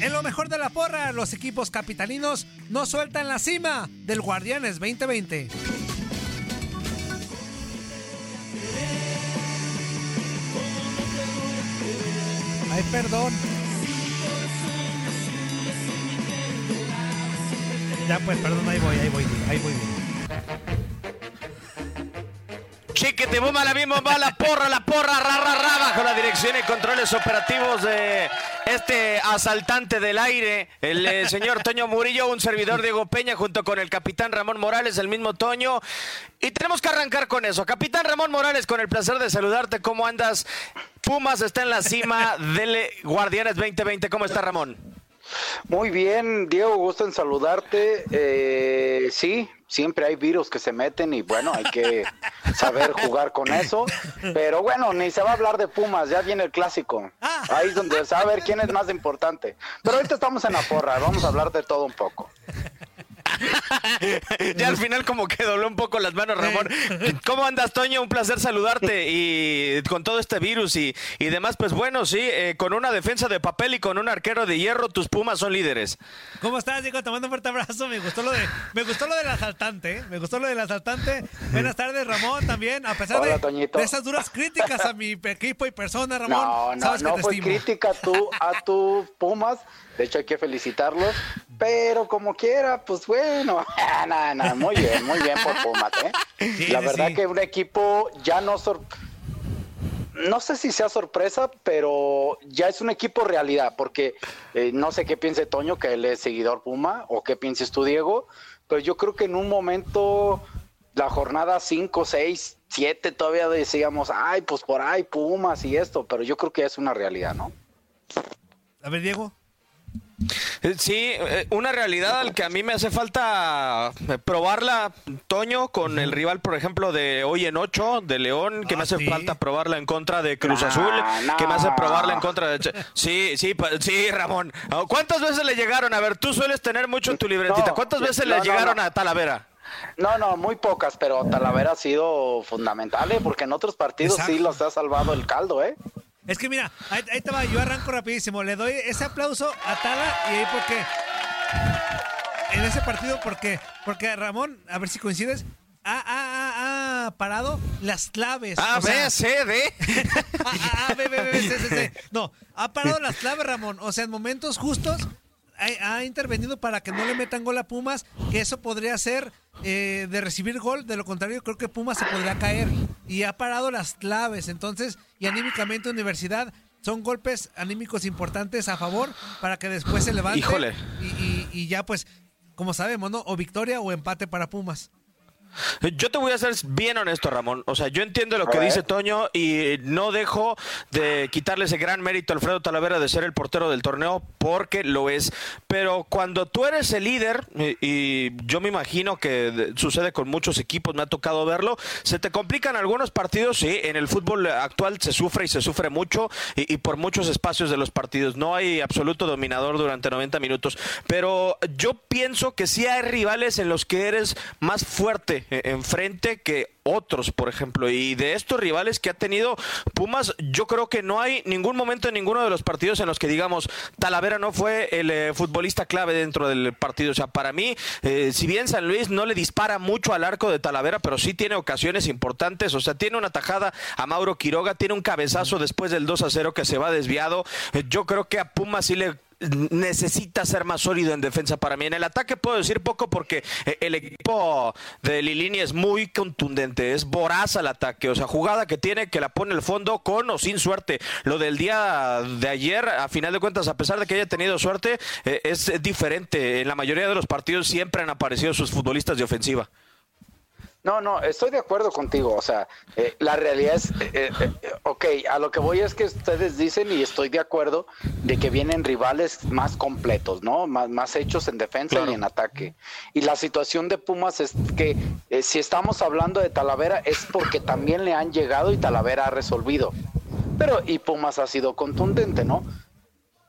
En lo mejor de la porra, los equipos capitalinos no sueltan la cima del Guardianes 2020. Ay, perdón. Ya pues, perdón, ahí voy, ahí voy, ahí voy. Chiquete, bomba, la misma va la porra, la porra, ra, ra, ra, bajo la dirección y controles operativos de este asaltante del aire, el eh, señor Toño Murillo, un servidor Diego Peña, junto con el capitán Ramón Morales, el mismo Toño. Y tenemos que arrancar con eso. Capitán Ramón Morales, con el placer de saludarte, ¿cómo andas? Pumas está en la cima del Guardianes 2020, ¿cómo está Ramón? Muy bien, Diego, gusto en saludarte. Eh, sí, siempre hay virus que se meten y bueno, hay que saber jugar con eso. Pero bueno, ni se va a hablar de Pumas, ya viene el clásico. Ahí es donde se va a ver quién es más importante. Pero ahorita estamos en la porra, vamos a hablar de todo un poco. ya al final como que dobló un poco las manos, Ramón. ¿Cómo andas, Toño? Un placer saludarte y con todo este virus y, y demás, pues bueno, sí, eh, con una defensa de papel y con un arquero de hierro, tus Pumas son líderes. ¿Cómo estás, Diego? Te mando un fuerte abrazo. Me gustó lo de, me gustó lo del asaltante, ¿eh? me gustó lo del asaltante. Buenas tardes, Ramón, también, a pesar Hola, de, de esas duras críticas a mi equipo y persona, Ramón. No, no, sabes que no te fue estimo. crítica tú, a tus Pumas. De hecho, hay que felicitarlos. Pero como quiera, pues bueno, nada, nada, muy bien, muy bien por Pumas, ¿eh? Sí, La verdad sí. que un equipo ya no sor- no sé si sea sorpresa, pero ya es un equipo realidad, porque eh, no sé qué piense Toño, que él es seguidor Puma, o qué pienses tú, Diego, pero yo creo que en un momento, la jornada 5, 6, 7, todavía decíamos, ay, pues por ahí Pumas y esto, pero yo creo que ya es una realidad, ¿no? A ver, Diego. Eh, Sí, eh, una realidad al que a mí me hace falta eh, probarla, Toño, con el rival, por ejemplo, de hoy en 8, de León, que me hace falta probarla en contra de Cruz Nah, Azul, que me hace probarla en contra de... Sí, sí, sí, Ramón. Ah, ¿Cuántas veces le llegaron? A ver, tú sueles tener mucho en tu libretita. ¿Cuántas veces no, le no, llegaron no. a Talavera? No, no, muy pocas, pero Talavera ha sido fundamental, ¿eh? porque en otros partidos sí los ha salvado el caldo, ¿eh? Es que mira, ahí, ahí te va, yo arranco rapidísimo. Le doy ese aplauso a Tala y ahí porque. En ese partido, porque, porque Ramón, a ver si coincides, ha, ha- ha- ha parado las claves. A, o sea, B, C, D. Ah, ah, ah, ve, ve, ve, C, C, C. No, ha parado las claves, Ramón. O sea, en momentos justos ha, ha intervenido para que no le metan gol a Pumas, que eso podría ser eh, de recibir gol. De lo contrario, creo que Pumas se podría caer. Y ha parado las claves. Entonces, y anímicamente Universidad son golpes anímicos importantes a favor para que después se levante. Híjole. Y, y- y ya pues, como sabemos, ¿no? O victoria o empate para Pumas. Yo te voy a ser bien honesto, Ramón. O sea, yo entiendo lo que dice Toño y no dejo de quitarle ese gran mérito a Alfredo Talavera de ser el portero del torneo porque lo es. Pero cuando tú eres el líder, y, yo me imagino que de- sucede con muchos equipos, me ha tocado verlo, se te complican algunos partidos, sí, en el fútbol actual se sufre y se sufre mucho y, y por muchos espacios de los partidos. No hay absoluto dominador durante 90 minutos. Pero yo pienso que sí hay rivales en los que eres más fuerte eh, enfrente que otros, por ejemplo. Y de estos rivales que ha tenido Pumas, yo creo que no hay ningún momento en ninguno de los partidos en los que digamos Talavera no fue el eh, futbolista clave dentro del partido. O sea, para mí, eh, si bien San Luis no le dispara mucho al arco de Talavera, pero sí tiene ocasiones importantes. O sea, tiene una tajada a Mauro Quiroga, tiene un cabezazo después del 2 a 0 que se va desviado. Yo creo que a Pumas sí le necesita ser más sólido en defensa para mí. En el ataque puedo decir poco porque eh, el equipo de Lilini es muy contundente, es voraz al ataque, o sea, jugada que tiene que la pone el fondo con o sin suerte. Lo del día de ayer, a final de cuentas, a pesar de que haya tenido suerte, eh, es diferente. En la mayoría de los partidos siempre han aparecido sus futbolistas de ofensiva. No, no, estoy de acuerdo contigo. O sea, eh, la realidad es, eh, eh, eh, ok, a lo que voy es que ustedes dicen y estoy de acuerdo de que vienen rivales más completos, ¿no? Más, más hechos en defensa Claro. y en ataque. Y la situación de Pumas es que eh, si estamos hablando de Talavera es porque también le han llegado y Talavera ha resolvido. Pero y Pumas ha sido contundente, ¿no?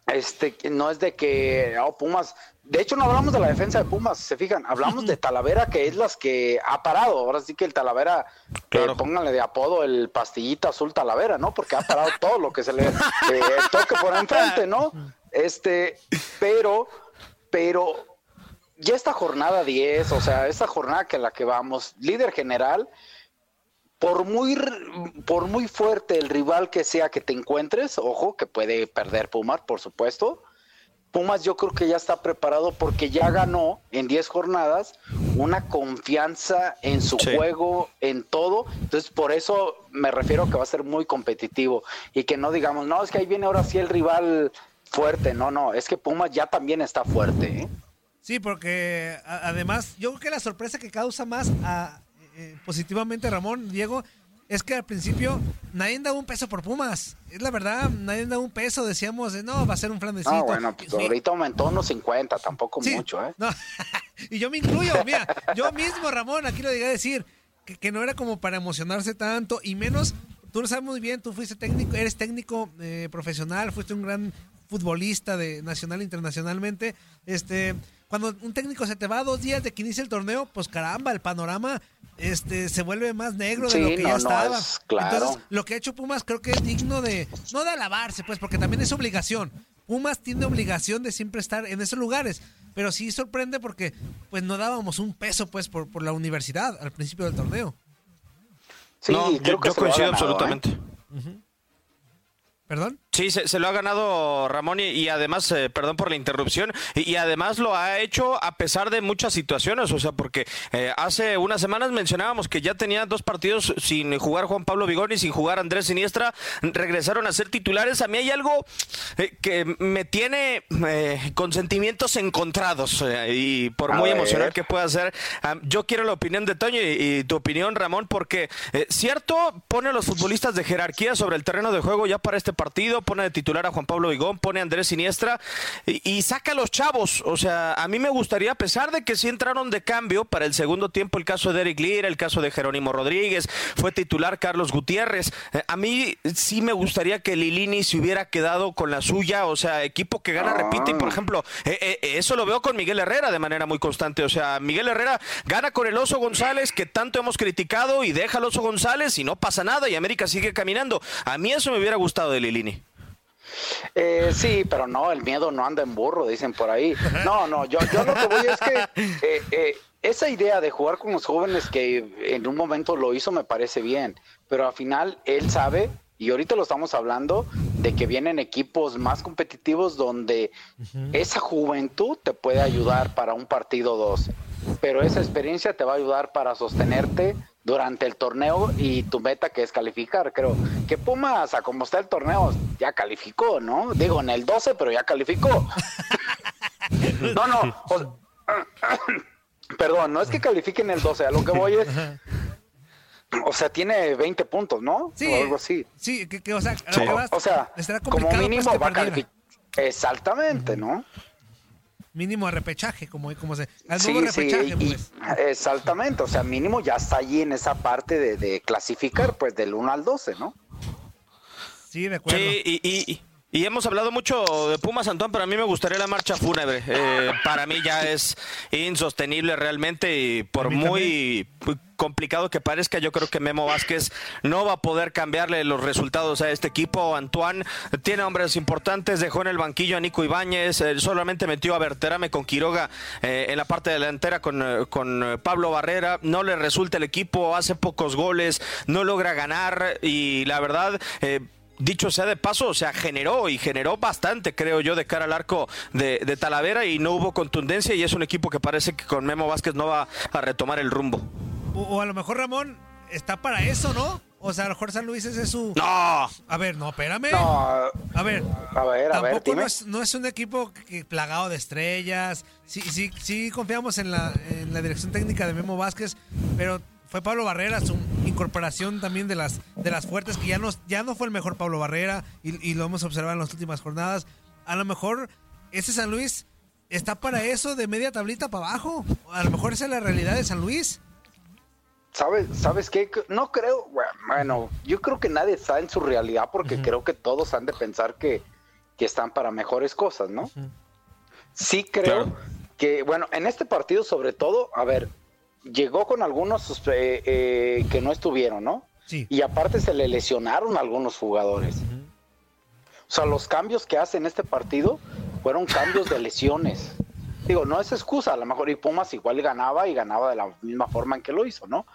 Este, no es de que oh, Pumas, de hecho no hablamos de la defensa de Pumas, se fijan, hablamos de Talavera que es las que ha parado, ahora sí que el Talavera, eh, Claro. pónganle de apodo el pastillita azul Talavera, ¿no? Porque ha parado todo lo que se le eh, toque por enfrente, ¿no? Este, pero, pero ya esta jornada 10, o sea, esta jornada que la que vamos, líder general, por muy, por muy fuerte el rival que sea que te encuentres, ojo, que puede perder Pumas, por supuesto. Pumas yo creo que ya está preparado porque ya ganó en 10 jornadas una confianza en su Sí. juego, en todo. Entonces, por eso me refiero a que va a ser muy competitivo y que no digamos, no, es que ahí viene ahora sí el rival fuerte. No, no, es que Pumas ya también está fuerte. ¿eh? Sí, porque además, yo creo que la sorpresa que causa más a- eh, positivamente Ramón, Diego, es que al principio nadie daba un peso por Pumas. Es la verdad, nadie daba un peso. Decíamos, no, va a ser un flanecito. Ah, bueno, pues ahorita aumentó unos 50, tampoco Sí, mucho, ¿eh? no, y yo me incluyo, mira, yo mismo, Ramón, aquí lo llegué a decir, que, que no era como para emocionarse tanto, y menos, tú lo sabes muy bien, tú fuiste técnico, eres técnico eh, profesional, fuiste un gran futbolista de nacional internacionalmente, este, cuando un técnico se te va dos días de que inicia el torneo, pues caramba, el panorama este se vuelve más negro de lo que no, ya no, estaba. es claro. Entonces, lo que ha hecho Pumas creo que es digno de, no de alabarse, pues, porque también es obligación. Pumas tiene obligación de siempre estar en esos lugares, pero sí sorprende porque pues no dábamos un peso pues por, por la universidad al principio del torneo. Sí, no, creo yo, que coincido ganado, ¿eh? absolutamente. ¿Perdón? Sí, se, se lo ha ganado Ramón y, y además, eh, perdón por la interrupción, y, y además lo ha hecho a pesar de muchas situaciones, o sea, porque eh, hace unas semanas mencionábamos que ya tenía dos partidos sin jugar Juan Pablo Vigón y sin jugar Andrés Siniestra, regresaron a ser titulares. A mí hay algo eh, que me tiene eh, con sentimientos encontrados y por A muy ver. emocional que pueda ser, yo quiero la opinión de Toño y, y tu opinión, Ramón, porque cierto pone a los futbolistas de jerarquía sobre el terreno de juego ya para este partido, pone de titular a Juan Pablo Vigón, pone a Andrés Siniestra y, y saca a los chavos. O sea, a mí me gustaría, a pesar de que sí entraron de cambio para el segundo tiempo, el caso de Eric Lira, el caso de Jerónimo Rodríguez, fue titular Carlos Gutiérrez. eh, a mí sí me gustaría que Lilini se hubiera quedado con la suya, o sea, equipo que gana, repite, y por ejemplo, eh, eh, eso lo veo con Miguel Herrera de manera muy constante. O sea, Miguel Herrera gana con el Oso González, que tanto hemos criticado, y deja al Oso González y no pasa nada, y América sigue caminando. A mí eso me hubiera gustado de Lilini. Eh, sí, pero no, el miedo no anda en burro, dicen por ahí. No, no, yo, yo lo que voy es que eh, eh, esa idea de jugar con los jóvenes que en un momento lo hizo me parece bien, pero al final él sabe, y ahorita lo estamos hablando, de que vienen equipos más competitivos donde esa juventud te puede ayudar para un partido o dos. Pero esa experiencia te va a ayudar para sostenerte durante el torneo y tu meta que es calificar. Creo que Pumas, a como está el torneo, ya calificó, ¿no? Digo, en el 12, pero ya calificó. no, no. o- perdón, no es que califique en el 12, a lo que voy es... O sea, tiene 20 puntos, ¿no? Sí, o algo así. Sí, que, que, o sea, Sí. vas- O sea, como pues, mínimo va a calificar. Exactamente, ¿no? Mínimo a repechaje, como, como se. Al Sí, nuevo sí, repechaje, y- pues. exactamente, o sea, mínimo ya está allí en esa parte de, de clasificar, pues del 1 al 12, ¿no? Sí, de acuerdo. Sí, y, y- y hemos hablado mucho de Pumas, Antón, pero a mí me gustaría la marcha fúnebre. Eh, para mí ya es insostenible realmente y por muy complicado que parezca, yo creo que Memo Vázquez no va a poder cambiarle los resultados a este equipo. Antoine tiene hombres importantes, dejó en el banquillo a Nico Ibáñez, eh, solamente metió a Berterame con Quiroga eh, en la parte delantera con, eh, con Pablo Barrera. No le resulta el equipo, hace pocos goles, no logra ganar y la verdad... Dicho sea de paso, o sea, generó y generó bastante, creo yo, de cara al arco de, de Talavera y no hubo contundencia y es un equipo que parece que con Memo Vázquez no va a retomar el rumbo. O, o a lo mejor Ramón está para eso, ¿no? O sea, a lo mejor San Luis ese es su. ¡No! A ver, no, espérame. No, A ver, a ver, a ver, tampoco dime. no es, no es un equipo que- plagado de estrellas. Sí, sí, sí confiamos en la, en la dirección técnica de Memo Vázquez, pero fue Pablo Barrera, su incorporación también de las, de las fuertes, que ya no, ya no fue el mejor Pablo Barrera, y, y lo hemos observado en las últimas jornadas. A lo mejor ese San Luis está para eso de media tablita para abajo. A lo mejor esa es la realidad de San Luis. ¿Sabes, ¿Sabes qué? No creo, bueno, yo creo que nadie está en su realidad porque creo que todos han de pensar que, que están para mejores cosas, ¿no? Sí creo Claro. que, bueno, en este partido sobre todo, a ver, llegó con algunos eh, eh, que no estuvieron, ¿no? Sí. Y aparte se le lesionaron algunos jugadores. O sea, los cambios que hace en este partido fueron cambios de lesiones. Digo, no es excusa, a lo mejor y Pumas igual ganaba y ganaba de la misma forma en que lo hizo, ¿no?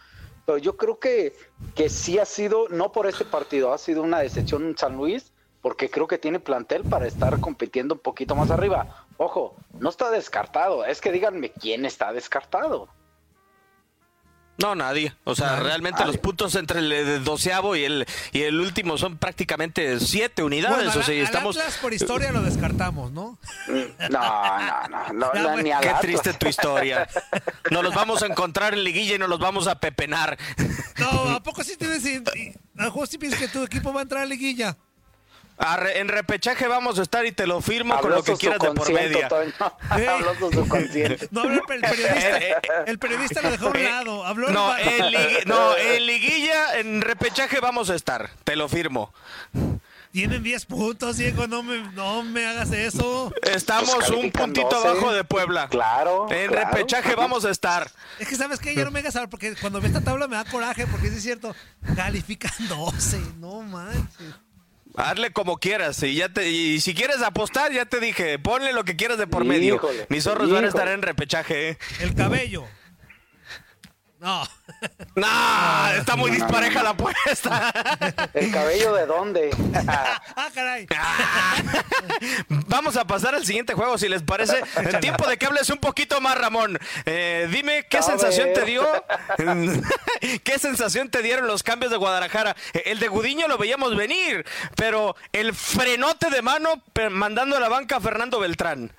Pero yo creo que, que sí ha sido, no por este partido, ha sido una decepción en San Luis, porque creo que tiene plantel para estar compitiendo un poquito más arriba. Ojo, no está descartado, es que díganme quién está descartado. No, nadie. O sea, realmente nadie. los puntos entre el eh, doceavo y el, y el último son prácticamente siete unidades. Bueno, o sea, al- y al estamos... Atlas por historia lo descartamos, ¿no? No, no, no, no, no, güey. ni Qué Atlas. triste tu historia. Nos los vamos a encontrar en liguilla y nos los vamos a pepenar. No, ¿a poco sí tienes... ¿A poco sí piensas que tu equipo va a entrar a liguilla? Re- en repechaje vamos a estar y te lo firmo con lo que quieras de por media. Toño. ¿Eh? Habló su. No el pe- el periodista. Eh, eh, El periodista lo dejó a un Eh, lado. Habló no, el- no, en liguilla, en repechaje vamos a estar. Te lo firmo. Tienen 10 puntos, Diego. No me, no me hagas eso. Estamos Pues un puntito 12. abajo de Puebla. Claro, En claro. repechaje vamos a estar. Es que, ¿sabes qué? Ya no me hagas hablar porque cuando ve esta tabla me da coraje porque sí es cierto. Califican 12. No manches. Hazle como quieras. Y, ya te, y si quieres apostar, ya te dije, ponle lo que quieras de por medio. Híjole, Mis zorros van a estar en repechaje. ¿eh? El cabello. No. No, está muy dispareja la apuesta. ¿El cabello de dónde? Ah, caray. Vamos a pasar al siguiente juego, si les parece. En tiempo de que hables un poquito más, Ramón. Eh, dime, ¿qué A sensación ver. te dio? ¿Qué sensación te dieron los cambios de Guadalajara? El de Gudiño lo veíamos venir, pero el frenote de mano mandando a la banca a Fernando Beltrán.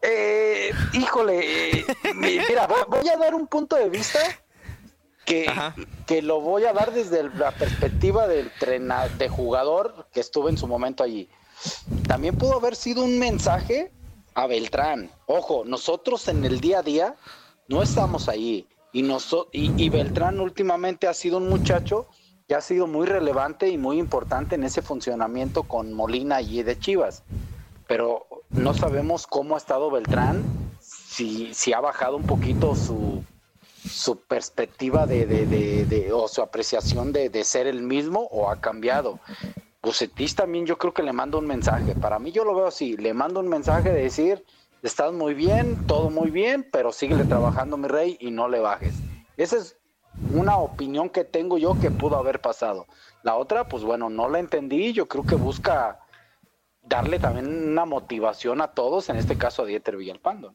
Eh, híjole, mi- mira, voy, a dar un punto de vista que, que lo voy a dar desde la perspectiva del trena- de jugador que estuve en su momento allí. También pudo haber sido un mensaje a Beltrán. Ojo, nosotros en el día a día no estamos ahí. Y, noso- y, y Beltrán últimamente ha sido un muchacho que ha sido muy relevante y muy importante en ese funcionamiento con Molina allí de Chivas pero no sabemos cómo ha estado Beltrán, si, si ha bajado un poquito su, su perspectiva de, de- de- o su apreciación de, ser el mismo o ha cambiado. Bucetis también yo creo que le mando un mensaje. Para mí yo lo veo así, le mando un mensaje de decir, estás muy bien, todo muy bien, pero síguele trabajando mi rey y no le bajes. Esa es una opinión que tengo yo que pudo haber pasado. La otra, pues bueno, no la entendí, yo creo que busca darle también una motivación a todos, en este caso a Dieter Villalpando.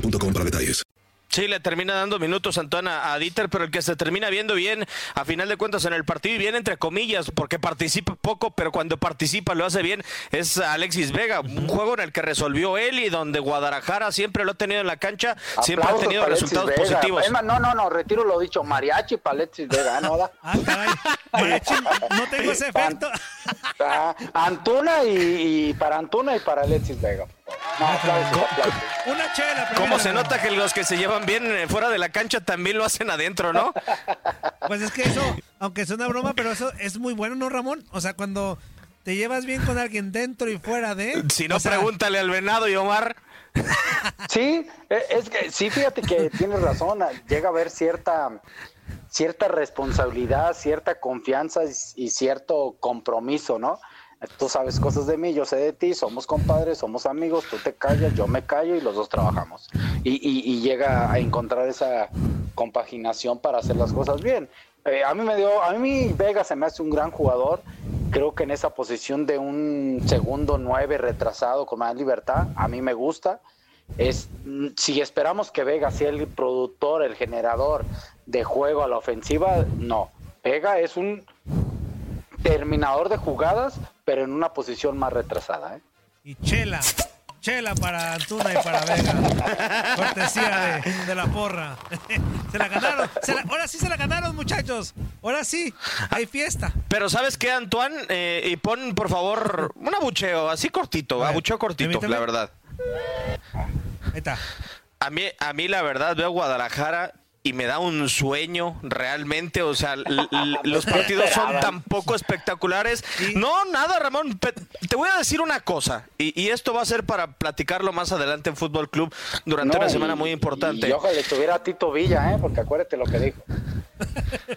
boostmobile.com para detalles. Sí, le termina dando minutos Antona a Dieter, pero el que se termina viendo bien, a final de cuentas, en el partido, y bien entre comillas, porque participa poco, pero cuando participa lo hace bien, es Alexis Vega. Un juego en el que resolvió él y donde Guadalajara siempre lo ha tenido en la cancha, siempre ha tenido resultados Alexis Vega. positivos. Es más, no, no, no, retiro lo dicho. Mariachi para Alexis Vega, ¿no? da? Ah, caray. Mariachi, no tengo ese efecto. Ah, Antuna y, y para Antuna y para Alexis Vega. No, aplausos, aplausos. Una chela. ¿Cómo se nota que los que se llevan bien eh, fuera de la cancha también lo hacen adentro, no? Pues es que eso, aunque es una broma, pero eso es muy bueno, ¿no, Ramón? O sea, cuando te llevas bien con alguien dentro y fuera de... Si no, o sea, pregúntale al venado y Omar. Sí, e- es que sí, fíjate que tienes razón. Llega a haber cierta cierta responsabilidad, cierta confianza y, y cierto compromiso, ¿no? Tú sabes cosas de mí, yo sé de ti, somos compadres, somos amigos, tú te callas, yo me callo y los dos trabajamos. Y, y- y llega a encontrar esa compaginación para hacer las cosas bien. Eh, a mí me dio, a mí Vega se me hace un gran jugador. Creo que en esa posición de un segundo nueve retrasado con más libertad, a mí me gusta. Es, mm, si esperamos que Vega sea el productor, el generador de juego a la ofensiva, no. Vega es un terminador de jugadas, pero en una posición más retrasada. ¿eh? Y chela. Chela para Antuna y para Vega. Cortesía de, de la porra. se la ganaron. Se la- ahora sí se la ganaron, muchachos. Ahora sí. Hay fiesta. Pero ¿sabes qué, Antoine? Eh, y pon, por favor, un abucheo, así cortito, ver, abucheo cortito, la verdad. Ahí está. A mí, a mí la verdad veo Guadalajara y me da un sueño realmente, o sea, los partidos son tan poco espectaculares. No, nada, Ramón, te voy a decir una cosa, y, y esto va a ser para platicarlo más adelante en Fútbol Club durante No, una semana y- muy importante. Y ojalá estuviera Tito Villa, ¿eh? porque acuérdate lo que dijo.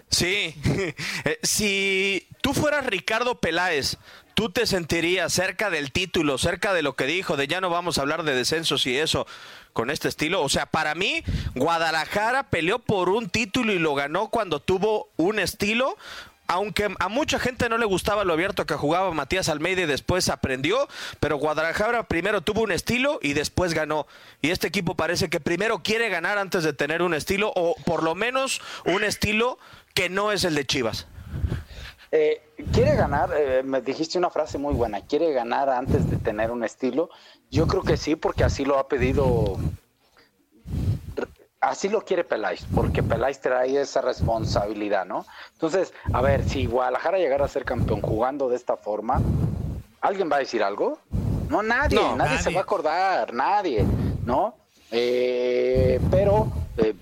Sí, Eh, si tú fueras Ricardo Peláez, tú te sentirías cerca del título, cerca de lo que dijo, de ya no vamos a hablar de descensos y eso, con este estilo. O sea, para mí, Guadalajara peleó por un título y lo ganó cuando tuvo un estilo. Aunque a mucha gente no le gustaba lo abierto que jugaba Matías Almeida y después aprendió, pero Guadalajara primero tuvo un estilo y después ganó. Y este equipo parece que primero quiere ganar antes de tener un estilo, o por lo menos un estilo que no es el de Chivas. Eh, quiere ganar, eh, me dijiste una frase muy buena, quiere ganar antes de tener un estilo. Yo creo que sí, porque así lo ha pedido, así lo quiere Peláez, porque Peláez trae esa responsabilidad, ¿no? Entonces, a ver, si Guadalajara llegara a ser campeón jugando de esta forma, ¿alguien va a decir algo? No, nadie, No, nadie, se va a acordar, nadie, ¿no? Eh, pero eh,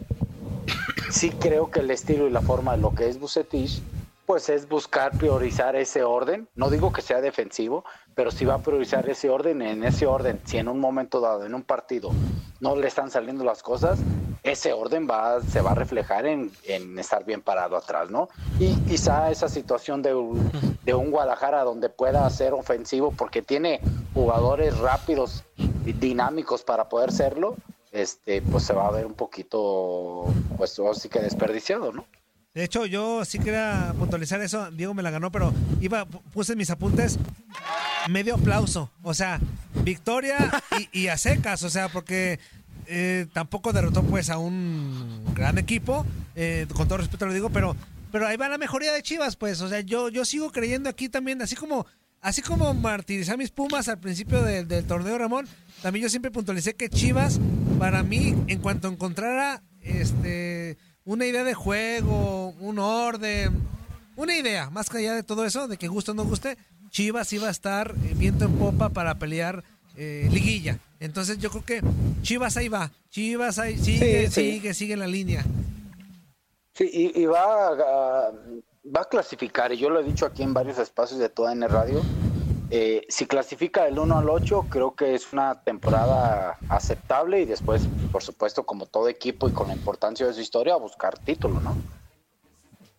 sí creo que el estilo y la forma de lo que es Bucetich, pues es buscar priorizar ese orden. No digo que sea defensivo, pero sí va a priorizar ese orden. En ese orden, si en un momento dado, en un partido, no le están saliendo las cosas, ese orden va, se va a reflejar en, en estar bien parado atrás, ¿no? Y quizá esa situación de, un- Guadalajara donde pueda ser ofensivo porque tiene jugadores rápidos y dinámicos para poder serlo, este, pues se va a ver un poquito, pues sí que desperdiciado, ¿no? De hecho, yo sí quería puntualizar eso. Diego me la ganó, pero iba, puse mis apuntes medio aplauso. O sea, victoria y, a secas. O sea, porque eh, tampoco derrotó pues a un gran equipo. eh, con todo respeto lo digo, pero, pero ahí va la mejoría de Chivas, pues. O sea, yo, yo sigo creyendo aquí también, así como, así como martirizar a mis Pumas al principio del torneo, Ramón. También yo siempre puntualicé que Chivas, para mí, en cuanto encontrara este una idea de juego, un orden, una idea, más que allá de todo eso, de que guste o no guste, Chivas iba a estar eh, viento en popa para pelear eh, liguilla. Entonces yo creo que Chivas ahí va, Chivas ahí sigue, Sí, sí. sigue, sigue en la línea. Sí, y, y va, a, va a clasificar, y yo lo he dicho aquí en varios espacios de toda N Radio, Eh, si clasifica del 1 al 8, creo que es una temporada aceptable y después, por supuesto, como todo equipo y con la importancia de su historia, buscar título, ¿no?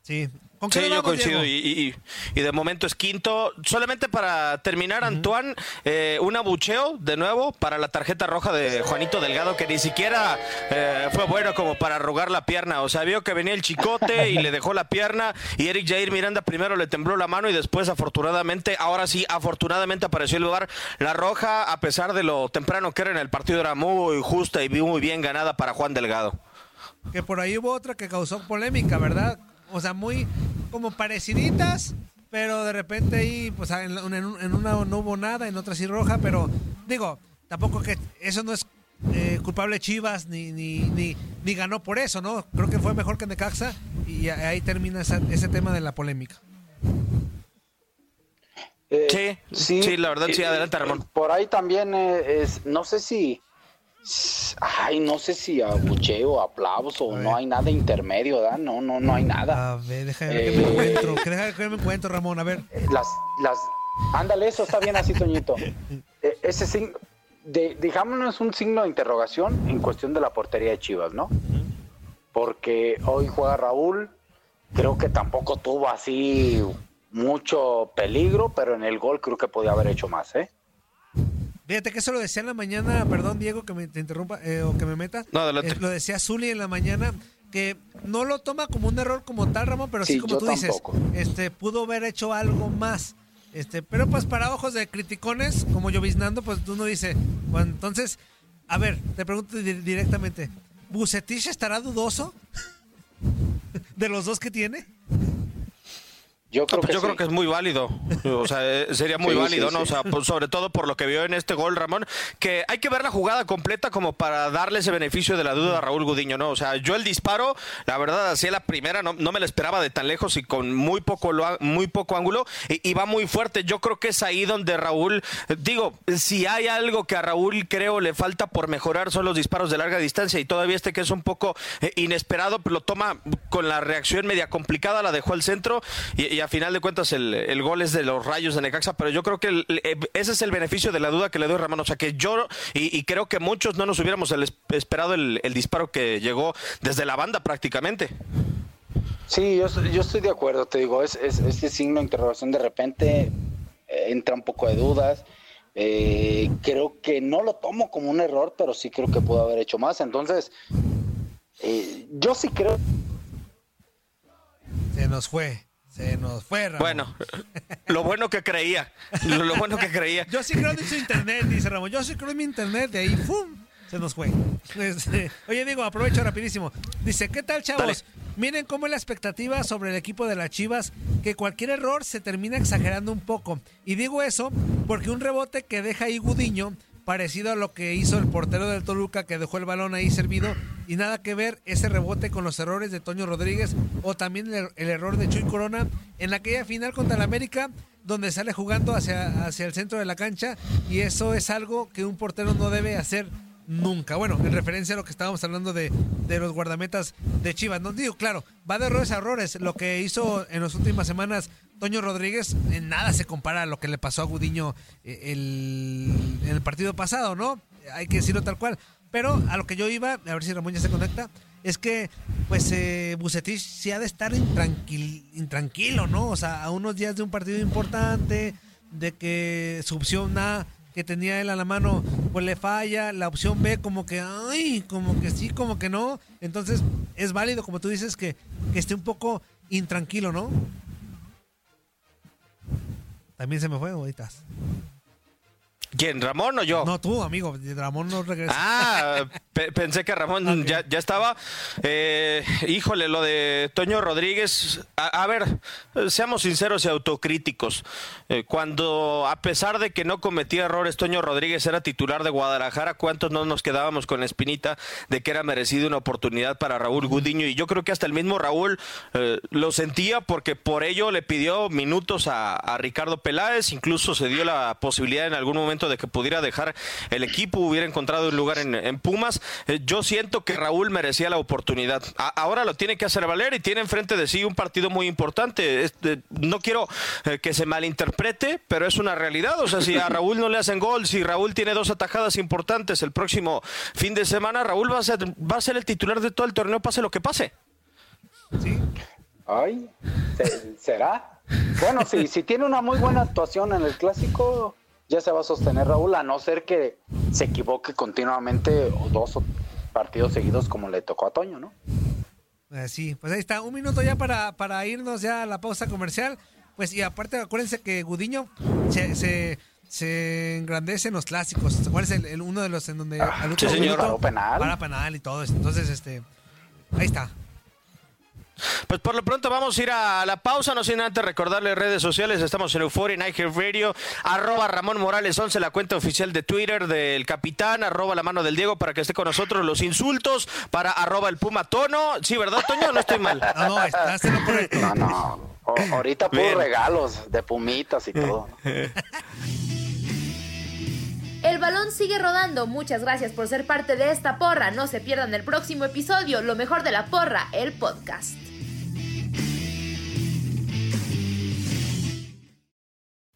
Sí. ¿Con Sí, yo coincido y, y- y de momento es quinto. Solamente para terminar, Antoine, eh, un abucheo de nuevo para la tarjeta roja de Juanito Delgado que ni siquiera eh, fue bueno como para arrugar la pierna. O sea, vio que venía el chicote y le dejó la pierna y Eric Jair Miranda primero le tembló la mano y después afortunadamente, ahora sí, afortunadamente apareció el lugar. La roja, a pesar de lo temprano que era en el partido, era muy justa y muy bien ganada para Juan Delgado. Que por ahí hubo otra que causó polémica, ¿verdad? O sea, muy como pareciditas, pero de repente ahí, pues en, una no hubo nada, en otra sí roja, pero digo, tampoco que eso no es eh, culpable Chivas, ni, ni, ni, ni ganó por eso, ¿no? Creo que fue mejor que Necaxa y ahí termina esa- ese tema de la polémica. Eh, Sí, sí, la verdad, sí, eh, adelante, Ramón. Por ahí también eh, es, no sé si, ay, no sé si abucheo, aplauso, no hay nada intermedio, ¿verdad? No, no, no hay nada. A ver, déjame ver qué me Eh, encuentro, que déjame qué me encuentro, Ramón, a ver. Las, las, ándale, eso está bien así, Toñito. Eh, ese signo, de, digámonos un signo de interrogación en cuestión de la portería de Chivas, ¿no? Porque hoy juega Raúl, creo que tampoco tuvo así mucho peligro, pero en el gol creo que podía haber hecho más, ¿eh? Fíjate que eso lo decía en la mañana, perdón Diego que me te interrumpa eh, o que me meta. No, adelante. Eh, lo decía Zuli en la mañana que no lo toma como un error como tal, Ramón, pero sí, Sí, como tú dices, tampoco. este pudo haber hecho algo más. Este, pero pues para ojos de criticones, como yo viznando, pues uno dice, bueno, entonces, a ver, te pregunto di- directamente, ¿Bucetich estará dudoso de los dos que tiene? Yo No, pues yo creo que es muy válido. O sea, eh, sería muy Sí, válido, sí, ¿no? O sea, pues, sobre todo por lo que vio en este gol, Ramón, que hay que ver la jugada completa como para darle ese beneficio de la duda a Raúl Gudiño, ¿no? O sea, yo el disparo, la verdad, hacía la primera, no, no me la esperaba de tan lejos y con muy poco, muy poco ángulo y, y va muy fuerte. Yo creo que es ahí donde Raúl, digo, si hay algo que a Raúl creo le falta por mejorar son los disparos de larga distancia y todavía este que es un poco eh, inesperado, lo toma con la reacción media complicada, la dejó al centro y, y a final de cuentas el, el gol es de los rayos de Necaxa, pero yo creo que el- eh, ese es el beneficio de la duda que le doy a Ramón, o sea que yo y, y creo que muchos no nos hubiéramos el- esperado el, el disparo que llegó desde la banda prácticamente. Sí, yo, yo estoy de acuerdo, te digo, es, es- este signo de interrogación de repente eh, entra un poco de dudas. Eh, creo que no lo tomo como un error, pero sí creo que pudo haber hecho más. Entonces, eh, yo sí creo. Se nos fue, se nos fue, Ramón. Bueno, lo bueno que creía, lo, lo bueno que creía. Yo sí creo en su internet, dice Ramón. Yo sí creo en mi internet, de ahí, ¡fum! Se nos fue. Este, oye, digo, aprovecho rapidísimo. Dice, ¿qué tal, chavos? Dale. Miren cómo es la expectativa sobre el equipo de las Chivas, que cualquier error se termina exagerando un poco. Y digo eso porque un rebote que deja ahí Gudiño, parecido a lo que hizo el portero del Toluca, que dejó el balón ahí servido, y nada que ver ese rebote con los errores de Toño Rodríguez, o también el, error de Chuy Corona en aquella final contra el América, donde sale jugando hacia, hacia el centro de la cancha, y eso es algo que un portero no debe hacer nunca. Bueno, en referencia a lo que estábamos hablando de, de los guardametas de Chivas. No digo, claro, va de errores a errores. Lo que hizo en las últimas semanas Toño Rodríguez en nada se compara a lo que le pasó a Gudiño eh, el, en el partido pasado, ¿no? Hay que decirlo tal cual. Pero a lo que yo iba, a ver si Ramón ya se conecta, es que pues eh, Bucetich sí ha de estar intranquil- intranquilo, ¿no? O sea, a unos días de un partido importante, de que su opción A que tenía él a la mano, pues le falla, la opción B como que, ay, como que sí, como que no. Entonces es válido, como tú dices, que, que esté un poco intranquilo, ¿no? También se me fue, ahorita. ¿Quién, Ramón o yo? No, tú, amigo, Ramón no regresa. Ah, pe- pensé que Ramón ya, ya estaba. Eh, híjole, lo de Toño Rodríguez. A, a ver, seamos sinceros y autocríticos. Eh, cuando, a pesar de que no cometía errores, Toño Rodríguez era titular de Guadalajara, ¿cuántos no nos quedábamos con la espinita de que era merecido una oportunidad para Raúl Gudiño? Y yo creo que hasta el mismo Raúl eh, lo sentía porque por ello le pidió minutos a, a Ricardo Peláez, incluso se dio la posibilidad en algún momento momento de que pudiera dejar el equipo, hubiera encontrado un lugar en, en Pumas. Eh, yo siento que Raúl merecía la oportunidad. A- ahora lo tiene que hacer valer y tiene enfrente de sí un partido muy importante. Este, no quiero eh, que se malinterprete, pero es una realidad. O sea, si a Raúl no le hacen gol, si Raúl tiene dos atajadas importantes el próximo fin de semana, Raúl va a ser, va a ser el titular de todo el torneo, pase lo que pase. Ay, ¿se- ¿será? Bueno, si, si tiene una muy buena actuación en el clásico, ya se va a sostener Raúl, a no ser que se equivoque continuamente o dos partidos seguidos como le tocó a Toño, ¿no? Eh, sí, pues ahí está. Un minuto ya para, para irnos ya a la pausa comercial. Pues y aparte acuérdense que Gudiño se, se, se engrandece en los clásicos. ¿Cuál el, el- uno de los en donde al señor. penal. para penal y todo eso? Entonces, este, ahí está. Pues por lo pronto vamos a ir a la pausa, no sin antes recordarles redes sociales, estamos en Euphoria, en iHeart Radio, arroba Ramón Morales 11, la cuenta oficial de Twitter del capitán, arroba la mano del Diego para que esté con nosotros, los insultos para arroba el Puma Tono, sí, ¿verdad Toño? No estoy mal. No, no, estás en lo correcto. No, no. O- ahorita puros Bien. regalos de pumitas y todo. El balón sigue rodando. Muchas gracias por ser parte de esta porra. No se pierdan el próximo episodio, lo mejor de la porra, el podcast.